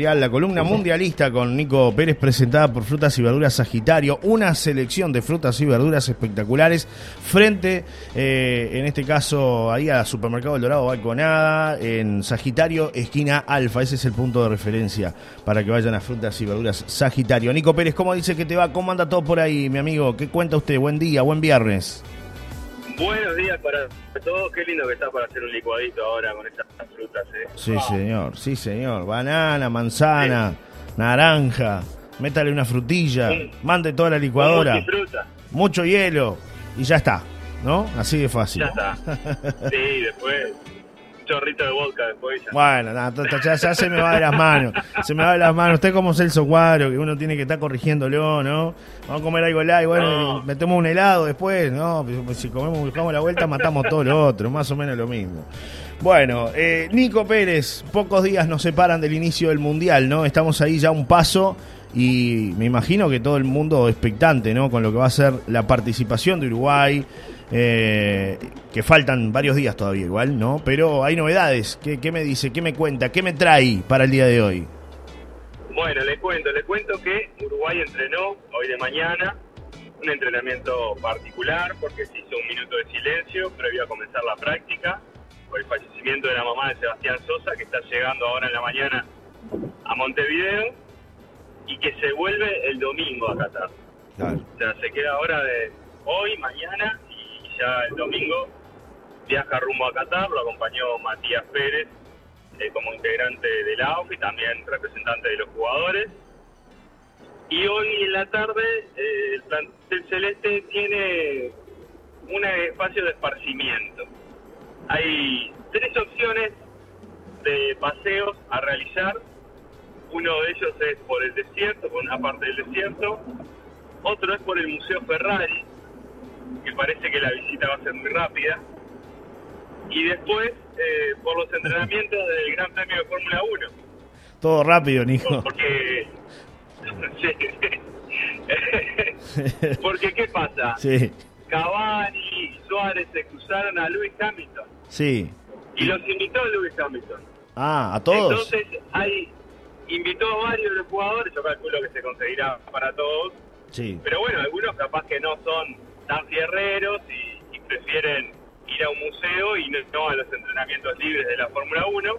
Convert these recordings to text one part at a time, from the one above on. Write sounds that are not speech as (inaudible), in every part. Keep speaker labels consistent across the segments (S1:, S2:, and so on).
S1: mundial, la columna mundialista con Nico Pérez presentada por Frutas y Verduras Sagitario, una selección de frutas y verduras espectaculares frente, eh, en este caso, ahí a Supermercado El Dorado Balconada, en Sagitario, esquina Alfa, ese es el punto de referencia para que vayan a Frutas y Verduras Sagitario. Nico Pérez, ¿cómo dice que te va? ¿Cómo anda todo por ahí, mi amigo? ¿Qué cuenta usted? Buen día, buen viernes.
S2: Buenos días para todos. Qué lindo que está para hacer un licuadito ahora con estas frutas. ¿eh?
S1: Sí, señor, sí, señor. Banana, manzana, naranja. Métale una frutilla. Mande toda la licuadora. Mucho hielo. Y ya está. ¿No? Así de fácil.
S2: Ya está. (laughs) Sí, después chorrito de vodka después. Ya.
S1: Bueno, ya, se me va de las manos. Se me va de las manos. Usted como Celso Cuadro, que uno tiene que estar corrigiéndolo, ¿no? Vamos a comer algo light, bueno, metemos un helado después, ¿no? Pues si comemos, buscamos la vuelta, matamos todo lo otro, más o menos lo mismo. Bueno, eh, Nico Pérez, pocos días nos separan del inicio del Mundial, ¿no? Estamos ahí ya un paso y me imagino que todo el mundo expectante, ¿no? Con lo que va a ser la participación de Uruguay, eh, que faltan varios días todavía igual, ¿no? Pero hay novedades. ¿Qué, me dice? ¿Qué me cuenta? ¿Qué me trae para el día de hoy?
S2: Bueno, le cuento, le cuento que Uruguay entrenó hoy de mañana un entrenamiento particular porque se hizo un minuto de silencio previo a comenzar la práctica por el fallecimiento de la mamá de Sebastián Sosa que está llegando ahora en la mañana a Montevideo y que se vuelve el domingo a Qatar. O sea, se queda ahora de hoy, mañana ya el domingo viaja rumbo a Qatar, lo acompañó Matías Pérez eh, como integrante de la AUF y también representante de los jugadores. Y hoy en la tarde eh, el celeste tiene un espacio de esparcimiento. Hay tres opciones de paseos a realizar. Uno de ellos es por el desierto, por una parte del desierto. Otro es por el Museo Ferrari, que parece que la visita va a ser muy rápida. Y después, eh, por los entrenamientos del Gran Premio de Fórmula 1.
S1: Todo rápido, Nico.
S2: Porque. (laughs) Porque, ¿qué pasa?
S1: Sí.
S2: Cavani y Suárez se cruzaron a Lewis Hamilton.
S1: Sí.
S2: Y los invitó a Lewis Hamilton.
S1: Ah, a todos.
S2: Entonces, hay, invitó a varios de los jugadores, yo calculo que se conseguirá para todos.
S1: Sí.
S2: Pero bueno, algunos capaz que no son tan fierreros y, prefieren ir a un museo y no, a los entrenamientos libres de la Fórmula 1.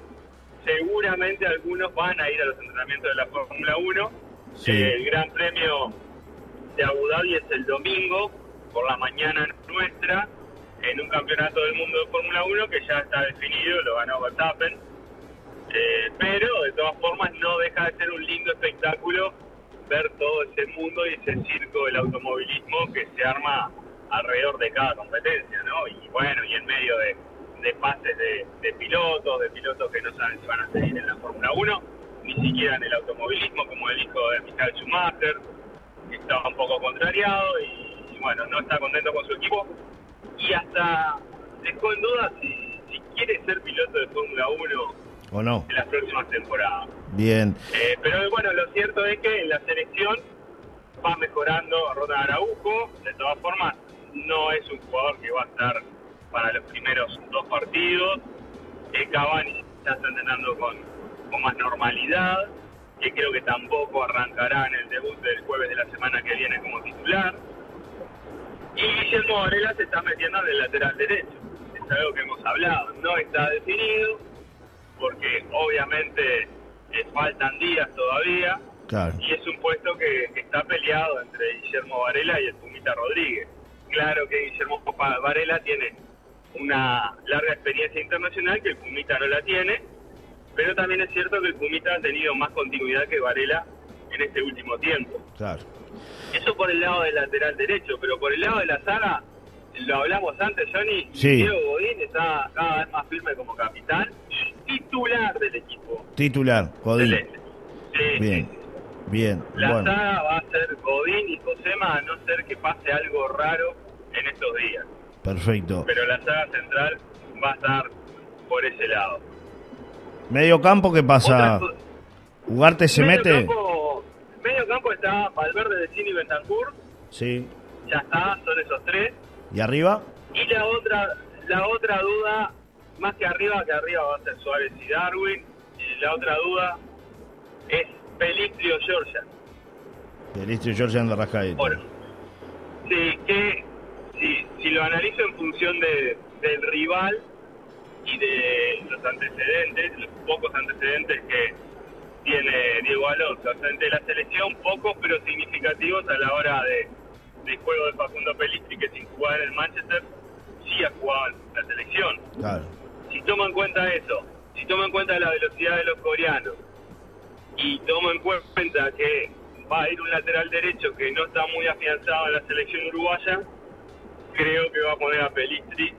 S2: Seguramente algunos van a ir a los entrenamientos de la Fórmula 1. el Gran Premio de Abu Dhabi es el domingo por la mañana nuestra en un campeonato del mundo de Fórmula 1 que ya está definido, lo ganó Verstappen. Eh, pero de todas formas no deja de ser un lindo espectáculo ver todo ese mundo y ese circo del automovilismo que se arma alrededor de cada competencia, ¿no? Y bueno, y en medio de, de pases de, pilotos, de pilotos que no saben si van a seguir en la Fórmula 1, ni siquiera en el automovilismo, como el hijo de Michael Schumacher, que estaba un poco contrariado y, bueno, no está contento con su equipo. Y hasta dejó en duda si, si quiere ser piloto de Fórmula 1
S1: o no
S2: en las próximas temporadas.
S1: Bien.
S2: Eh, pero bueno, lo cierto es que en la selección va mejorando Ronald Araujo. De todas formas, no es un jugador que va a estar para los primeros dos partidos. El Cavani está entrenando con, con más normalidad, que creo que tampoco arrancará en el debut del jueves de la semana que viene como titular. Y Guillermo Varela se está metiendo en el lateral derecho. Es algo que hemos hablado. No está definido, porque obviamente faltan días todavía. Y es un puesto que, que, está peleado entre Guillermo Varela y el Pumita Rodríguez. Claro que Guillermo Varela tiene una larga experiencia internacional que el Pumita no la tiene, pero también es cierto que el Pumita ha tenido más continuidad que Varela en este último tiempo.
S1: Claro.
S2: Eso por el lado del lateral derecho, pero por el lado de la saga, lo hablamos antes, Johnny, Diego Godín está cada vez más firme como capitán titular del equipo.
S1: Titular, Godín. Sí, Bien. Bien.
S2: La saga va a ser Godín y Josema, a no ser que pase algo raro en estos días.
S1: Perfecto.
S2: Pero la saga central va a estar por ese lado.
S1: Medio campo, ¿qué pasa? ¿Ugarte se mete?
S2: medio campo está Valverde de Cine y Bentancur.
S1: Sí.
S2: Ya está, son esos tres.
S1: ¿Y arriba?
S2: Y la otra, la otra duda, más que arriba, que arriba va a ser Suárez y Darwin. Y la otra duda es Pelistri o Georgia.
S1: Pelistri o Georgia de Rascaeta.
S2: Bueno, sí, que si, si lo analizo en función de, del rival y de los antecedentes, los pocos antecedentes que tiene Diego Alonso, ante la selección, pocos pero significativos a la hora de, de juego de Facundo Pelistri, que sin jugar en el Manchester, sí ha jugado en la selección.
S1: Claro.
S2: Si tomo en cuenta eso, si tomo en cuenta la velocidad de los coreanos y tomo en cuenta que va a ir un lateral derecho que no está muy afianzado en la selección uruguaya, creo que va a poner a Pelistri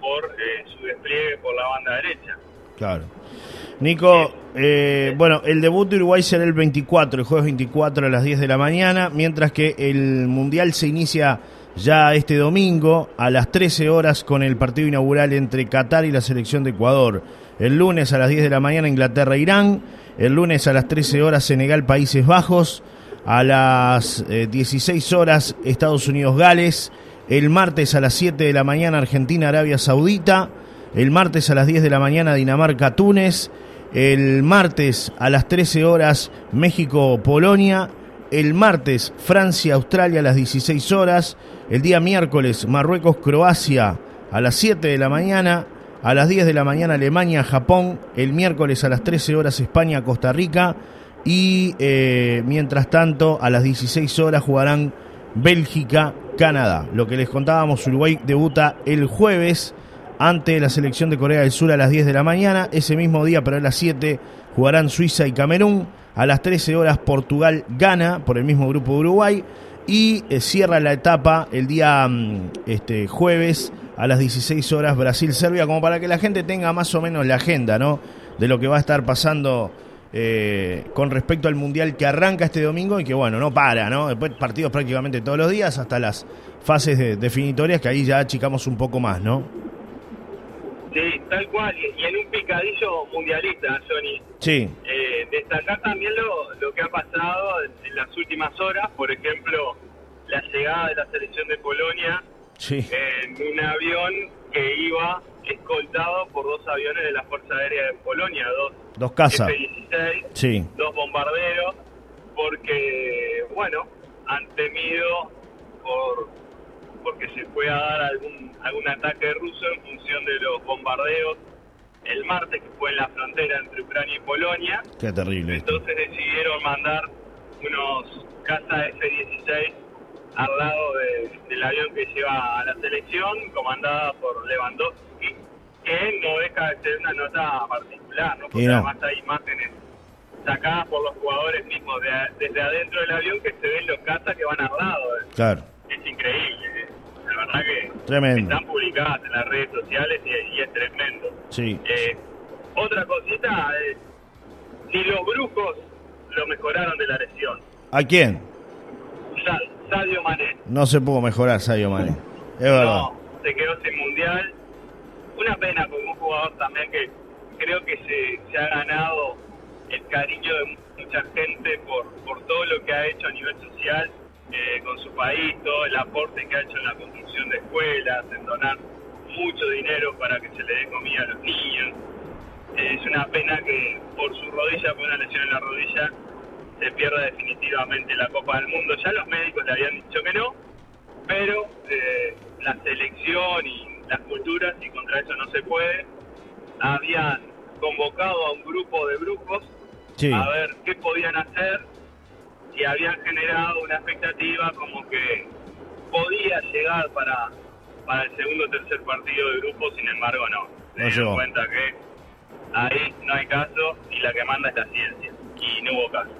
S2: por eh, su despliegue por la banda derecha.
S1: Claro. Nico, eh, bueno, el debut de Uruguay será el 24, el jueves 24 a las 10 de la mañana, mientras que el Mundial se inicia ya este domingo a las 13 horas con el partido inaugural entre Qatar y la selección de Ecuador. El lunes a las 10 de la mañana Inglaterra-Irán, el lunes a las 13 horas Senegal-Países Bajos, a las 16 eh, horas Estados Unidos-Gales, el martes a las 7 de la mañana Argentina-Arabia Saudita, el martes a las 10 de la mañana Dinamarca-Túnez, el martes a las 13 horas México-Polonia, el martes Francia-Australia a las 16 horas, el día miércoles Marruecos-Croacia a las 7 de la mañana, a las 10 de la mañana Alemania-Japón, el miércoles a las 13 horas España-Costa Rica. Y eh, mientras tanto a las 16 horas jugarán Bélgica-Canadá. Lo que les contábamos, Uruguay debuta el jueves ante la selección de Corea del Sur a las 10 de la mañana. Ese mismo día, pero a las 7, jugarán Suiza y Camerún. A las 13 horas, Portugal gana por el mismo grupo de Uruguay. Y eh, cierra la etapa el día mm, este, jueves a las 16 horas, Brasil-Serbia, como para que la gente tenga más o menos la agenda, ¿no? De lo que va a estar pasando eh, con respecto al Mundial que arranca este domingo y que, bueno, no para, ¿no? Después partidos prácticamente todos los días hasta las fases definitorias, que ahí ya achicamos un poco más, ¿no?
S2: Sí, tal cual. Y, en un picadillo mundialista, Johnny.
S1: Sí.
S2: Eh, destacar también lo, lo que ha pasado en, las últimas horas. Por ejemplo, la llegada de la selección de Polonia en un avión que iba escoltado por dos aviones de la Fuerza Aérea de Polonia, dos,
S1: dos casas,
S2: sí. dos bombarderos, porque, bueno, han temido por porque se pueda dar algún, algún ataque ruso en función de los bombardeos el martes, que fue en la frontera entre Ucrania y Polonia.
S1: Qué terrible.
S2: Entonces decidieron mandar unos cazas F-16 al lado del avión que lleva a la selección, comandada por Lewandowski, que no deja de ser una nota particular, ¿no? porque además hay imágenes sacadas por los jugadores mismos desde adentro del avión que se ven los cazas que van al lado.
S1: Claro.
S2: Es increíble.
S1: Tremendo.
S2: están publicadas en las redes sociales y, es tremendo.
S1: Sí.
S2: Eh, otra cosita, es, ni los brujos lo mejoraron de la lesión.
S1: ¿A quién?
S2: Sadio Mané.
S1: No se pudo mejorar Sadio Mané. Es verdad. No,
S2: se quedó sin mundial. Una pena como un jugador también que creo que se, se ha ganado el cariño de mucha gente por, por todo lo que ha hecho a nivel social eh, con su país, todo el aporte que ha hecho en la construcción de escuelas, en donar mucho dinero para que se le dé comida a los niños. Eh, es una pena que por su rodilla, por una lesión en la rodilla, se pierda definitivamente la Copa del Mundo. Ya los médicos le habían dicho que no, pero eh, la selección y las culturas, y contra eso no se puede, habían convocado a un grupo de brujos a ver qué podían hacer y habían generado una expectativa como que podía llegar para, para el segundo o tercer partido de grupo, sin embargo no. Se dieron cuenta que ahí no hay caso y la que manda es la ciencia y no hubo caso.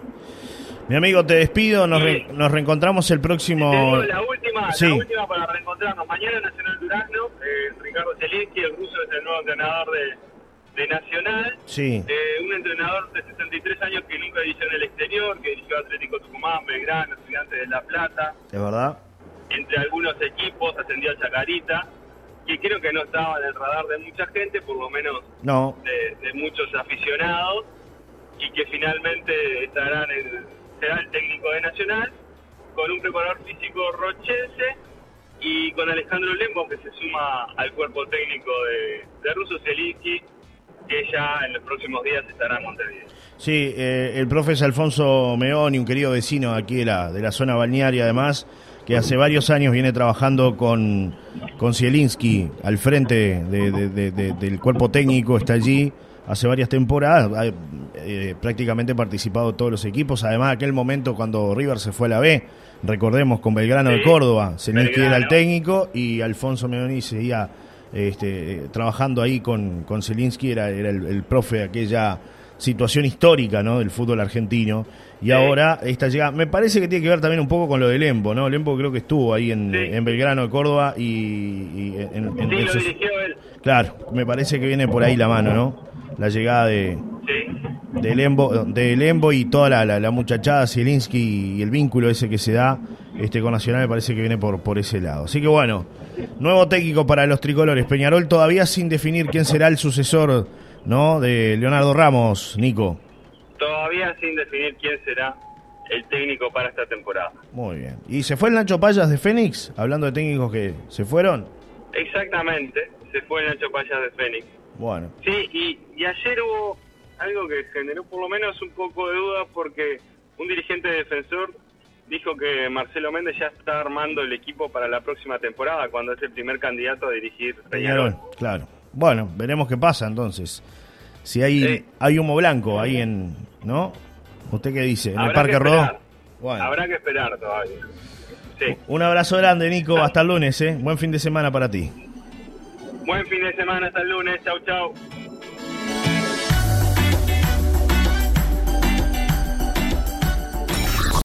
S1: Mi amigo, te despido, nos, nos reencontramos el próximo...
S2: La última, la última para reencontrarnos. Mañana Nacional Durazno, eh, Ricardo Zelinsky, el ruso es el nuevo entrenador de, de Nacional.
S1: Sí.
S2: Un entrenador de 63 años que nunca dirigió en el exterior, que dirigió Atlético Tucumán, Belgrano, Estudiantes de La Plata.
S1: ¿Es verdad?
S2: Entre algunos equipos ascendió a Chacarita, que creo que no estaba en el radar de mucha gente, por lo menos
S1: no.
S2: de, muchos aficionados, y que finalmente estará en será el técnico de Nacional, con un preparador físico rochense y con Alejandro Lembo, que se suma al cuerpo técnico de, de Russo Zelinsky, que ya en los próximos días estará en Montevideo.
S1: Sí, eh, el profe es Alfonso Meoni, un querido vecino aquí de la, de la zona balnearia además, que hace varios años viene trabajando con, con Zielinski al frente del cuerpo técnico, está allí hace varias temporadas, ha eh, prácticamente participado todos los equipos, además aquel momento cuando River se fue a la B, recordemos con Belgrano de Córdoba, Zielinski era el técnico y Alfonso Meoni seguía este, trabajando ahí con, con Zielinski, era, era el, el profe de aquella situación histórica ¿no? del fútbol argentino. Y ahora esta llega, me parece que tiene que ver también un poco con lo de Lembo, ¿no? Lembo creo que estuvo ahí en, Belgrano de Córdoba y, en, Claro, me parece que viene por ahí la mano, ¿no? La llegada de, de, Lembo, de Lembo y toda la, la, muchachada Zielinski y el vínculo ese que se da este con Nacional me parece que viene por, por ese lado. Así que bueno, nuevo técnico para los tricolores. Peñarol todavía sin definir quién será el sucesor ¿no? De Leonardo Ramos, Nico.
S2: Todavía sin definir quién será el técnico para esta temporada.
S1: Muy bien. ¿Y se fue el Nacho Payas de Fénix? Hablando de técnicos que se fueron.
S2: Exactamente, se fue el Nacho Payas de Fénix.
S1: Bueno.
S2: Sí, y, y ayer hubo algo que generó por lo menos un poco de duda porque un dirigente defensor dijo que Marcelo Méndez ya está armando el equipo para la próxima temporada, cuando es el primer candidato a dirigir
S1: Peñarol. Claro. Bueno, veremos qué pasa entonces. Si hay, hay humo blanco ahí en. ¿No? ¿Usted qué dice? ¿En el Parque Rodó?
S2: Bueno. Habrá que esperar todavía.
S1: Sí. Un abrazo grande, Nico. Hasta el lunes, ¿eh? Buen fin de semana para ti.
S2: Buen fin de semana, hasta el lunes. Chau, chau.